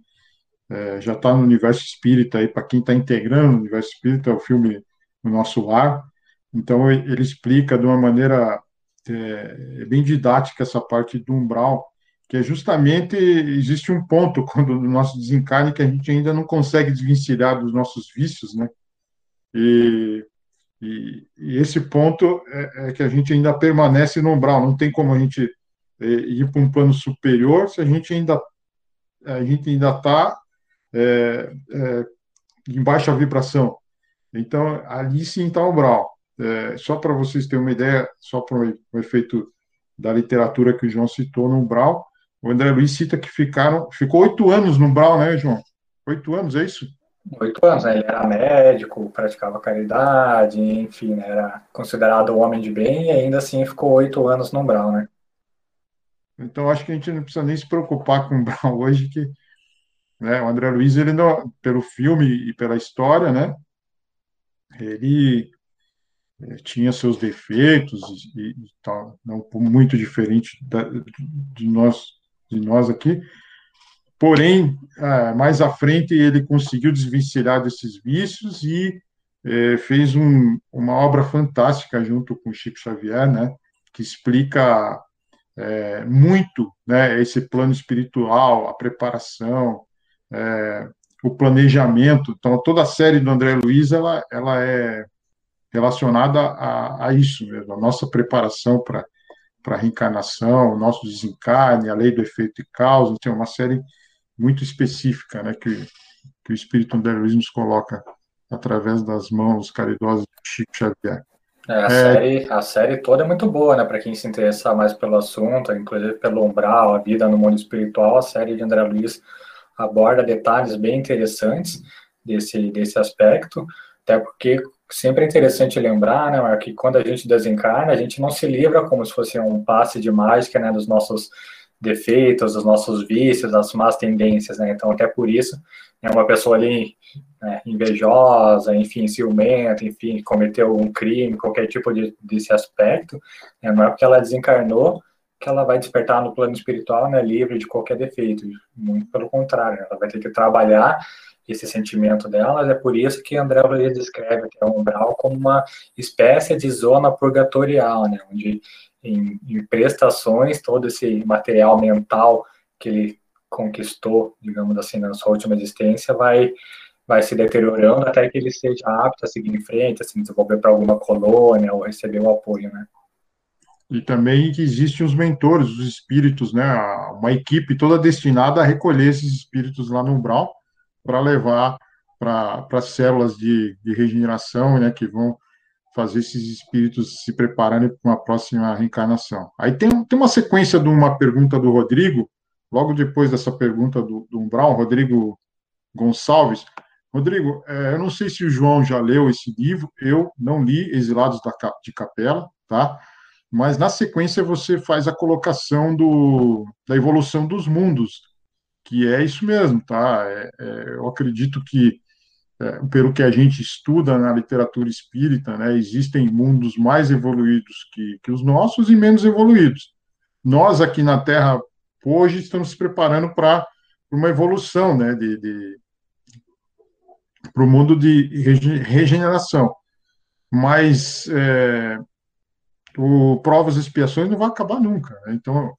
é, já está no universo espírita, para quem está integrando o universo espírita, é o filme O Nosso Lar. Então, ele explica de uma maneira é, bem didática essa parte do umbral, que é justamente, existe um ponto quando no nosso desencarne que a gente ainda não consegue desvencilhar dos nossos vícios, né? E, e, e esse ponto é, é, que a gente ainda permanece no umbral, não tem como a gente é, ir para um plano superior se a gente ainda a gente ainda está é, é, em baixa vibração. Então, ali sim está o Brau. É, só para vocês terem uma ideia, só para o efeito da literatura que o João citou no Brau, o André Luiz cita que ficaram, ficou oito anos no Brau, né, João? Oito anos, é isso? Oito anos, né? Ele era médico, praticava caridade, enfim, né? era considerado um homem de bem e ainda assim ficou oito anos no Brau, né? Então, acho que a gente não precisa nem se preocupar com o Brau hoje, que né? O André Luiz, ele não, pelo filme e pela história, né? Ele eh, tinha seus defeitos e, e tal, não muito diferente da, de nós de nós aqui. Porém, ah, mais à frente ele conseguiu desvencilhar desses vícios e eh, fez um, uma obra fantástica junto com Chico Xavier, né? Que explica é, muito né, esse plano espiritual, a preparação, é, o planejamento. Então, toda a série do André Luiz ela, ela é relacionada a, a isso mesmo, a nossa preparação para para a reencarnação, o nosso desencarne, a lei do efeito e causa, tem uma série muito específica, né, que, que o Espírito André Luiz nos coloca através das mãos caridosas de Chico Xavier. É, a, é... Série, a série toda é muito boa, né, para quem se interessar mais pelo assunto, inclusive pelo umbral, a vida no mundo espiritual, a série de André Luiz aborda detalhes bem interessantes desse, desse aspecto, até porque sempre é interessante lembrar, né, que quando a gente desencarna, a gente não se livra como se fosse um passe de mágica, né, dos nossos defeitos, dos nossos vícios, das más tendências, né, então até por isso, é uma pessoa ali né, invejosa, enfim, ciumenta, enfim, cometeu um crime, qualquer tipo de, desse aspecto, né, não é porque ela desencarnou que ela vai despertar no plano espiritual, né, livre de qualquer defeito, muito pelo contrário, ela vai ter que trabalhar esse sentimento delas, é por isso que André Luiz descreve que é um umbral como uma espécie de zona purgatorial, né, onde em, em prestações todo esse material mental que ele conquistou, digamos assim, na sua última existência, vai vai se deteriorando até que ele seja apto a seguir em frente, a se desenvolver para alguma colônia ou receber o apoio, né? E também que existem os mentores, os espíritos, né? Uma equipe toda destinada a recolher esses espíritos lá no umbral para levar para as células de, de regeneração, né? Que vão fazer esses espíritos se prepararem para uma próxima reencarnação. Aí tem, tem uma sequência de uma pergunta do Rodrigo, logo depois dessa pergunta do, do Umbral, Rodrigo Gonçalves. Rodrigo, é, eu não sei se o João já leu esse livro, eu não li Exilados da, de Capela, tá? mas na sequência você faz a colocação do, da evolução dos mundos, que é isso mesmo, tá? É, é, eu acredito que, é, pelo que a gente estuda na literatura espírita, né, existem mundos mais evoluídos que, que os nossos e menos evoluídos. Nós aqui na Terra, hoje, estamos se preparando para uma evolução, né, de, de para o mundo de regeneração. Mas é, o provas e expiações não vai acabar nunca. Né? Então,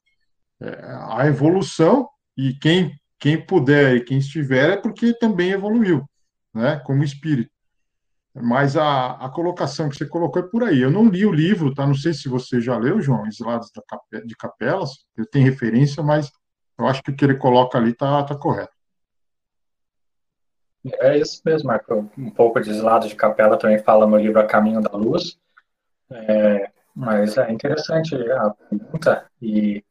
é, a evolução, e quem, quem puder e quem estiver, é porque também evoluiu, né? como espírito. Mas a, a colocação que você colocou é por aí. Eu não li o livro, tá? Não sei se você já leu, João, Exilados de Capelas. Eu tenho referência, mas eu acho que o que ele coloca ali tá, tá correto. É isso mesmo, Marco. Um pouco de Exilados de Capela também fala no livro A Caminho da Luz. É, mas é interessante a pergunta e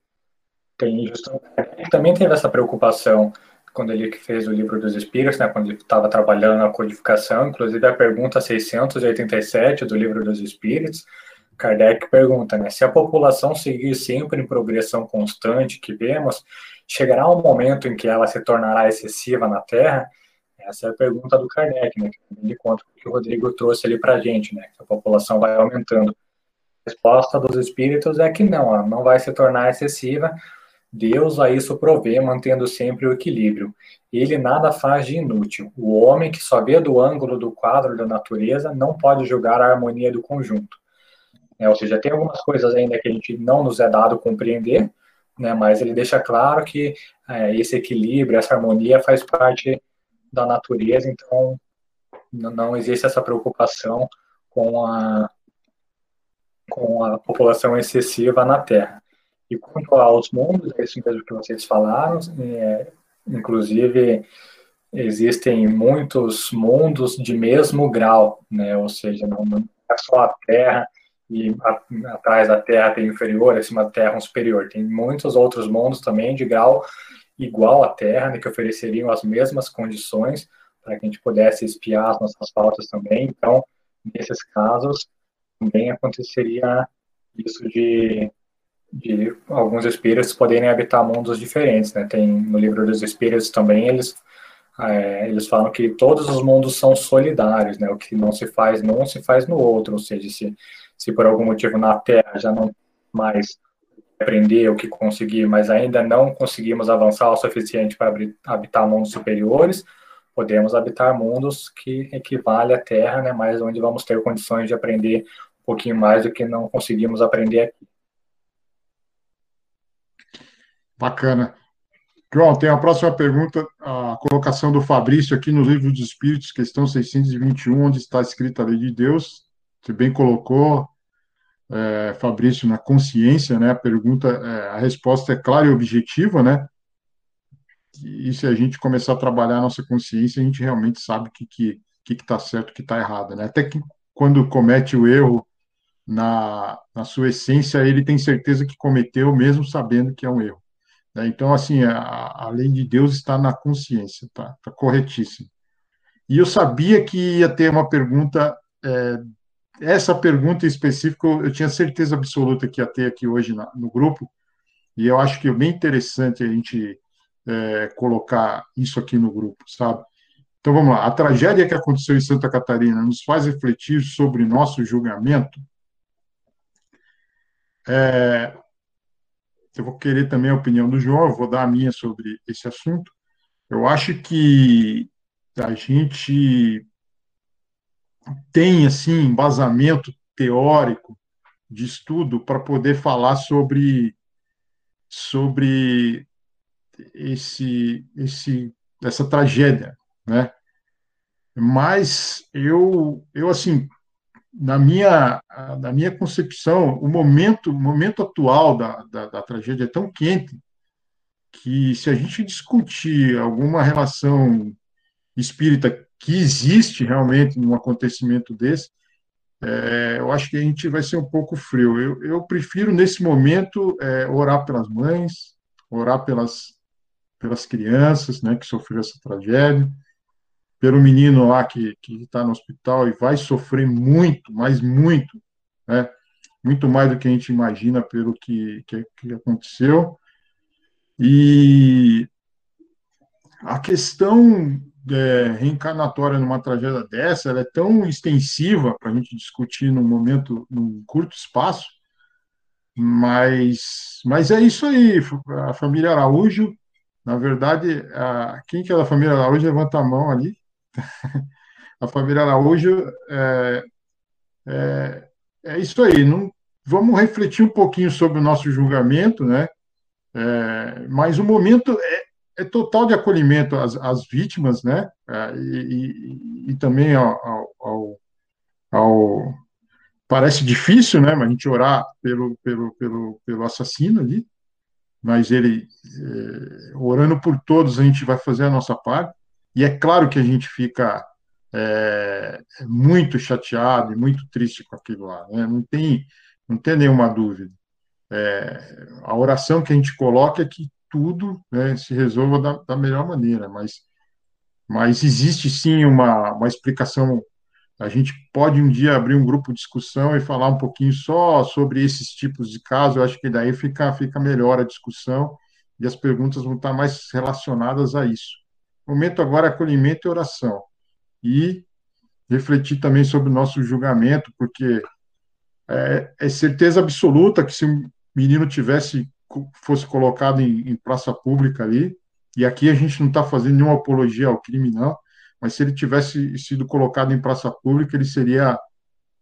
tem justamente, também teve essa preocupação quando ele fez o livro dos Espíritos, né, quando ele estava trabalhando na codificação, inclusive a pergunta 687 do livro dos Espíritos, Kardec pergunta, né, se a população seguir sempre em progressão constante que vemos, chegará um momento em que ela se tornará excessiva na Terra? Essa é a pergunta do Kardec, né, de conta que o Rodrigo trouxe ali para a gente, né, que a população vai aumentando resposta dos espíritos é que não, ela não vai se tornar excessiva. Deus a isso provê, mantendo sempre o equilíbrio. Ele nada faz de inútil. O homem que só vê do ângulo do quadro da natureza não pode julgar a harmonia do conjunto. É, ou seja, tem algumas coisas ainda que a gente não nos é dado compreender, né, mas ele deixa claro que é, esse equilíbrio, essa harmonia faz parte da natureza, então não existe essa preocupação com a, com a população excessiva na Terra. E quanto aos mundos, é isso mesmo que vocês falaram, é, inclusive existem muitos mundos de mesmo grau, né? ou seja, não, é só a Terra e a, atrás da Terra tem inferior, acima da Terra um superior. Tem muitos outros mundos também de grau igual à Terra, né, que ofereceriam as mesmas condições para que a gente pudesse espiar as nossas faltas também. Então, nesses casos, também aconteceria isso de, de alguns espíritos poderem habitar mundos diferentes, né? Tem no livro dos espíritos também eles é, eles falam que todos os mundos são solidários, né? O que não se faz num se faz no outro, ou seja, se se por algum motivo na Terra já não mais aprender o que conseguir, mas ainda não conseguimos avançar o suficiente para habitar mundos superiores, podemos habitar mundos que equivale à Terra, né, mas onde vamos ter condições de aprender pouquinho mais do que não conseguimos aprender aqui. Bacana. João, tem a próxima pergunta, a colocação do Fabrício aqui no Livro dos Espíritos, questão 621, onde está escrita a lei de Deus. Você bem colocou, é, Fabrício, na consciência, né? A pergunta, é, a resposta é clara e objetiva, né? E se a gente começar a trabalhar a nossa consciência, a gente realmente sabe o que que que está certo, o que está errado, né? Até que quando comete o erro, na, na sua essência, ele tem certeza que cometeu, mesmo sabendo que é um erro. Né? Então, assim, a, a lei de Deus está na consciência, tá? Está corretíssimo. E eu sabia que ia ter uma pergunta, é, essa pergunta em específico, eu tinha certeza absoluta que ia ter aqui hoje na, no grupo, e eu acho que é bem interessante a gente é, colocar isso aqui no grupo, sabe? Então vamos lá. A tragédia que aconteceu em Santa Catarina nos faz refletir sobre nosso julgamento. É, eu vou querer também a opinião do João, vou dar a minha sobre esse assunto. Eu acho que a gente tem assim embasamento teórico de estudo para poder falar sobre sobre esse esse essa tragédia, né? Mas eu eu assim na minha na minha concepção o momento o momento atual da, da, da tragédia é tão quente que se a gente discutir alguma relação espírita que existe realmente num acontecimento desse, é, eu acho que a gente vai ser um pouco frio. Eu, eu prefiro, nesse momento, é, orar pelas mães, orar pelas, pelas crianças né, que sofreram essa tragédia, pelo menino lá que está no hospital e vai sofrer muito, mas muito, né, muito mais do que a gente imagina pelo que, que, que aconteceu. E a questão é, reencarnatória numa tragédia dessa, é tão extensiva para a gente discutir num momento, num curto espaço, mas, mas é isso aí, a família Araújo, na verdade, a, quem que é da família Araújo, levanta a mão ali. a família Araújo é, é, é isso aí, não, vamos refletir um pouquinho sobre o nosso julgamento, né? É, mas o momento é, é total de acolhimento às, às vítimas, né? É, e, e, e também ao, ao, ao, Parece difícil, né? A gente orar pelo, pelo, pelo, pelo assassino ali, mas ele, é, orando por todos, a gente vai fazer a nossa parte. E é claro que a gente fica é, muito chateado e muito triste com aquilo lá, né? Não tem, não tem nenhuma dúvida. É, a oração que a gente coloca é que tudo né, se resolva da, da, melhor maneira, mas, mas existe sim uma, uma explicação. A gente pode um dia abrir um grupo de discussão e falar um pouquinho só sobre esses tipos de casos. Eu acho que daí fica, fica melhor a discussão e as perguntas vão estar mais relacionadas a isso. Momento agora acolhimento e oração. E refletir também sobre o nosso julgamento, porque é, é certeza absoluta que se um menino tivesse fosse colocado em, em praça pública ali, e aqui a gente não está fazendo nenhuma apologia ao crime, não, mas se ele tivesse sido colocado em praça pública, ele seria,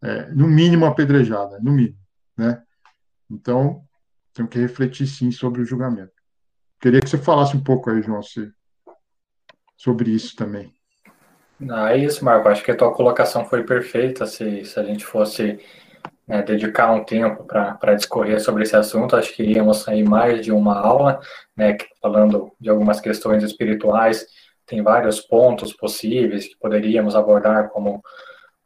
é, no mínimo, apedrejado, no mínimo, né? Então, temos que refletir, sim, sobre o julgamento. Queria que você falasse um pouco aí, João, sobre isso também. Ah, é isso, Marco. Acho que a tua colocação foi perfeita. Se, se a gente fosse né, dedicar um tempo para discorrer sobre esse assunto. Acho que iríamos sair mais de uma aula, né, falando de algumas questões espirituais. Tem vários pontos possíveis que poderíamos abordar como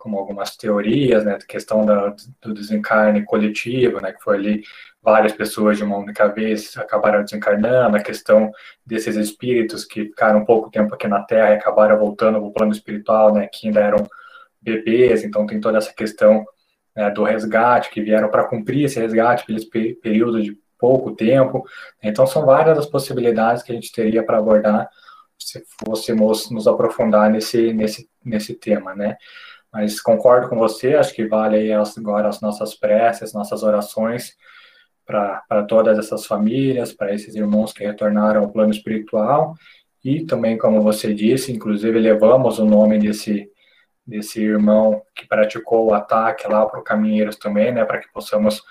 como algumas teorias, né, questão da, do desencarne coletivo, né, que foi ali várias pessoas de uma única vez acabaram desencarnando, a questão desses espíritos que ficaram pouco tempo aqui na Terra e acabaram voltando para o plano espiritual, né, que ainda eram bebês, então tem toda essa questão né, do resgate, que vieram para cumprir esse resgate pelo período de pouco tempo. Então, são várias as possibilidades que a gente teria para abordar se fôssemos nos aprofundar nesse, nesse, nesse tema, né? Mas concordo com você, acho que vale aí agora as nossas preces, nossas orações para todas essas famílias, para esses irmãos que retornaram ao plano espiritual. E também, como você disse, inclusive levamos o nome desse desse irmão que praticou o ataque lá para o Caminheiros também, né, para que possamos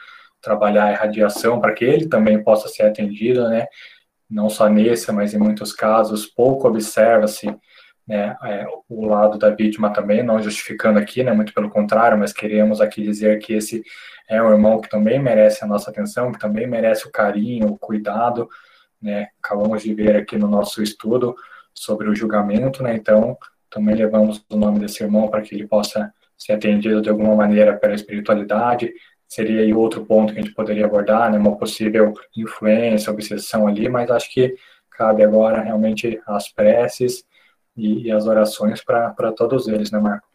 trabalhar a irradiação, para que ele também possa ser atendido, né, não só nesse, mas em muitos casos, pouco observa-se né, é, o lado da vítima também, não justificando aqui, né, muito pelo contrário, mas queremos aqui dizer que esse é um irmão que também merece a nossa atenção, que também merece o carinho, o cuidado, né, acabamos de ver aqui no nosso estudo sobre o julgamento, né, então também levamos o nome desse irmão para que ele possa ser atendido de alguma maneira pela espiritualidade, seria aí outro ponto que a gente poderia abordar, né, uma possível influência, obsessão ali, mas acho que cabe agora realmente as preces e, e as orações para todos eles, né, Marco?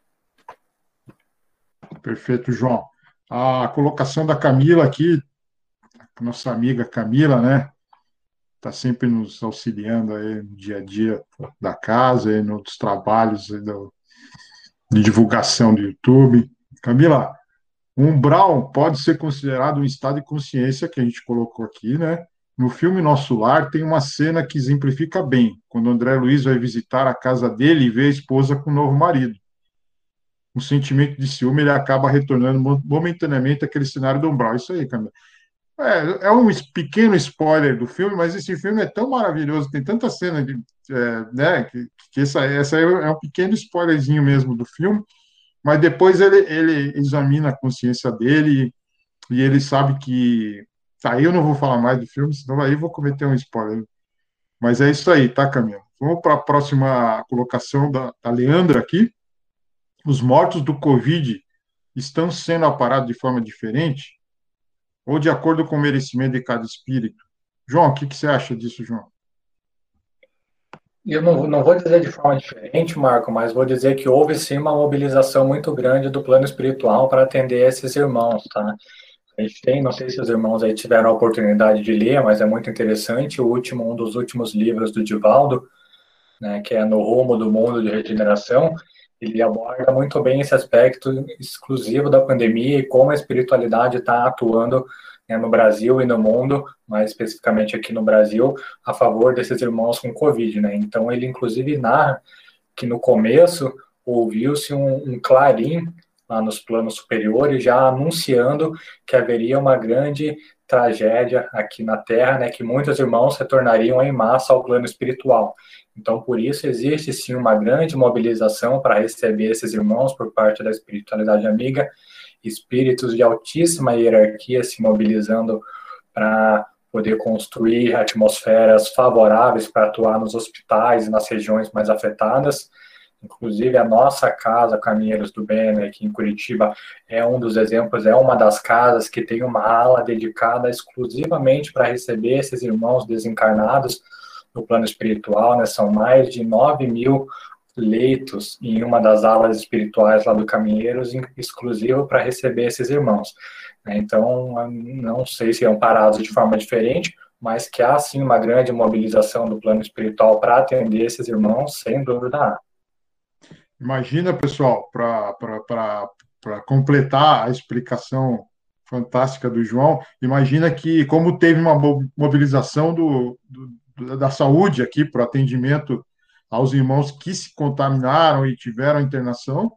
Perfeito, João. A colocação da Camila aqui, nossa amiga Camila, né? Está sempre nos auxiliando aí no dia a dia da casa, e nos trabalhos de divulgação do YouTube. Camila, umbral pode ser considerado um estado de consciência que a gente colocou aqui, né? No filme Nosso Lar tem uma cena que exemplifica bem, quando André Luiz vai visitar a casa dele e vê a esposa com o novo marido. Um sentimento de ciúme, ele acaba retornando momentaneamente àquele cenário do umbral. Isso aí, Camila. É, é um pequeno spoiler do filme, mas esse filme é tão maravilhoso, tem tanta cena de, é, né, que, que essa, essa é um pequeno spoilerzinho mesmo do filme, mas depois ele, ele examina a consciência dele e ele sabe que Tá, eu não vou falar mais do filme, senão aí vou cometer um spoiler. Mas é isso aí, tá, Camila? Vamos para a próxima colocação da, da Leandra aqui. Os mortos do Covid estão sendo aparados de forma diferente ou de acordo com o merecimento de cada espírito? João, o que, que você acha disso, João? Eu não, não vou dizer de forma diferente, Marco, mas vou dizer que houve sim uma mobilização muito grande do plano espiritual para atender esses irmãos, tá? A gente tem, não sei se os irmãos aí tiveram a oportunidade de ler, mas é muito interessante, o último, um dos últimos livros do Divaldo, né, que é No Rumo do Mundo de Regeneração, ele aborda muito bem esse aspecto exclusivo da pandemia e como a espiritualidade está atuando né, no Brasil e no mundo, mais especificamente aqui no Brasil, a favor desses irmãos com Covid. Né? Então, ele inclusive narra que no começo ouviu-se um, um clarim lá nos planos superiores, já anunciando que haveria uma grande tragédia aqui na Terra, né, que muitos irmãos retornariam em massa ao plano espiritual. Então, por isso, existe sim uma grande mobilização para receber esses irmãos por parte da espiritualidade amiga, espíritos de altíssima hierarquia se mobilizando para poder construir atmosferas favoráveis para atuar nos hospitais e nas regiões mais afetadas. Inclusive, a nossa casa, Caminheiros do Bem, aqui em Curitiba, é um dos exemplos, é uma das casas que tem uma ala dedicada exclusivamente para receber esses irmãos desencarnados no plano espiritual, né? São mais de 9 mil leitos em uma das alas espirituais lá do Caminheiros, exclusivo para receber esses irmãos. Né? Então, não sei se é parados de forma diferente, mas que há sim uma grande mobilização do plano espiritual para atender esses irmãos, sem dúvida. Imagina, pessoal, para completar a explicação fantástica do João, imagina que, como teve uma mobilização do, do da saúde aqui para o atendimento aos irmãos que se contaminaram e tiveram internação,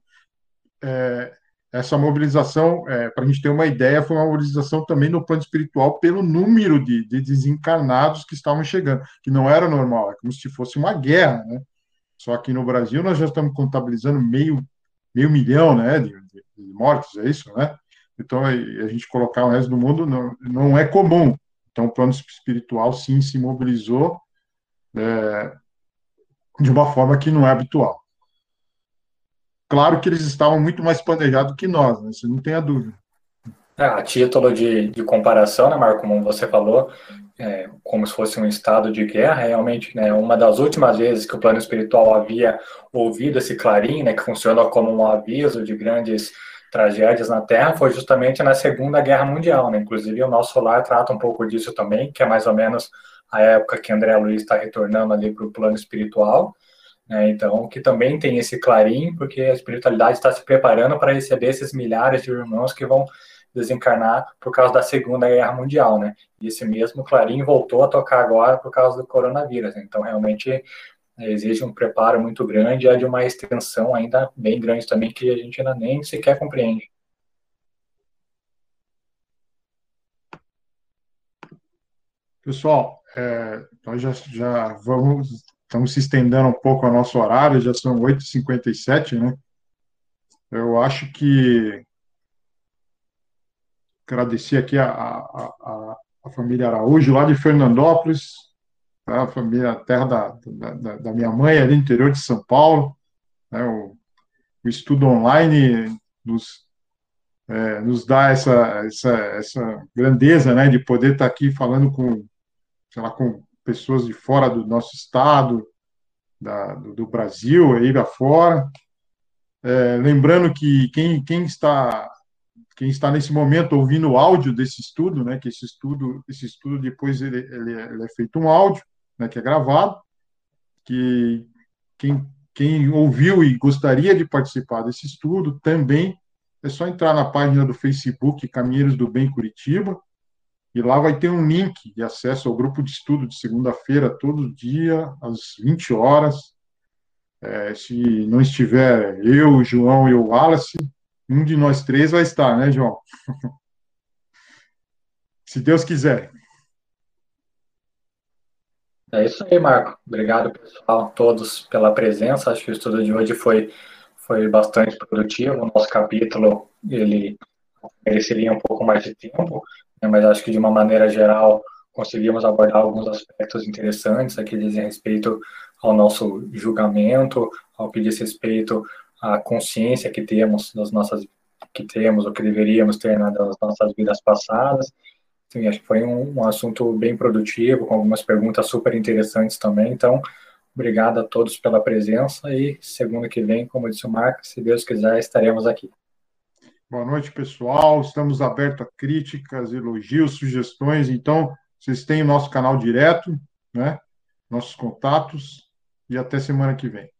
é, essa mobilização, é, para a gente ter uma ideia, foi uma mobilização também no plano espiritual pelo número de, de desencarnados que estavam chegando, que não era normal, é como se fosse uma guerra, né? Só que no Brasil nós já estamos contabilizando meio, meio milhão né, de, de mortes, é isso, né? Então, a gente colocar o resto do mundo não, não é comum. Então, o plano espiritual, sim, se mobilizou é, de uma forma que não é habitual. Claro que eles estavam muito mais planejados que nós, né? você não tem a dúvida. É, a título de, de comparação, né, Marco, como você falou, é, como se fosse um estado de guerra, realmente, né, uma das últimas vezes que o plano espiritual havia ouvido esse clarim, né, que funciona como um aviso de grandes tragédias na Terra, foi justamente na Segunda Guerra Mundial, né, inclusive o nosso lar trata um pouco disso também, que é mais ou menos a época que André Luiz está retornando ali para o plano espiritual, né, então, que também tem esse clarim, porque a espiritualidade está se preparando para receber esses milhares de irmãos que vão desencarnar por causa da Segunda Guerra Mundial, né? E esse mesmo Clarim voltou a tocar agora por causa do coronavírus. Né? Então, realmente é, exige um preparo muito grande e é de uma extensão ainda bem grande também que a gente ainda nem sequer compreende. Pessoal, é, nós já, já vamos, estamos se estendendo um pouco ao nosso horário, já são 8h57, né? Eu acho que agradecer aqui a, a, a, a, família Araújo, lá de Fernandópolis, tá? a família, terra da, da, da, minha mãe, ali no interior de São Paulo. Né? O, o, estudo online nos, é, nos dá essa, essa, essa grandeza, né, de poder estar aqui falando com, sei lá, com pessoas de fora do nosso estado, da, do, do Brasil, aí da fora. É, lembrando que quem, quem está quem está nesse momento ouvindo o áudio desse estudo, né, que esse estudo, esse estudo depois ele, ele, é, ele é feito um áudio, né, que é gravado, que quem, quem ouviu e gostaria de participar desse estudo também é só entrar na página do Facebook Caminheiros do Bem Curitiba, e lá vai ter um link de acesso ao grupo de estudo de segunda-feira, todo dia, às 20 horas. É, se não estiver eu, João e o Wallace, um de nós três vai estar, né, João? se Deus quiser. É isso aí, Marco. Obrigado, pessoal, todos pela presença. Acho que o estudo de hoje foi, foi bastante produtivo. O nosso capítulo, ele mereceria um pouco mais de tempo, né, mas acho que de uma maneira geral conseguimos abordar alguns aspectos interessantes aqui dizem respeito ao nosso julgamento, ao que diz respeito à consciência que temos das nossas que temos ou que deveríamos ter das nossas vidas passadas. Sim, acho que foi um, um, assunto bem produtivo, com algumas perguntas super interessantes também. Então, obrigado a todos pela presença e segunda que vem, como disse o Marco, se Deus quiser, estaremos aqui. Boa noite, pessoal. Estamos abertos a críticas, elogios, sugestões. Então, vocês têm o nosso canal direto, né? Nossos contatos e até semana que vem.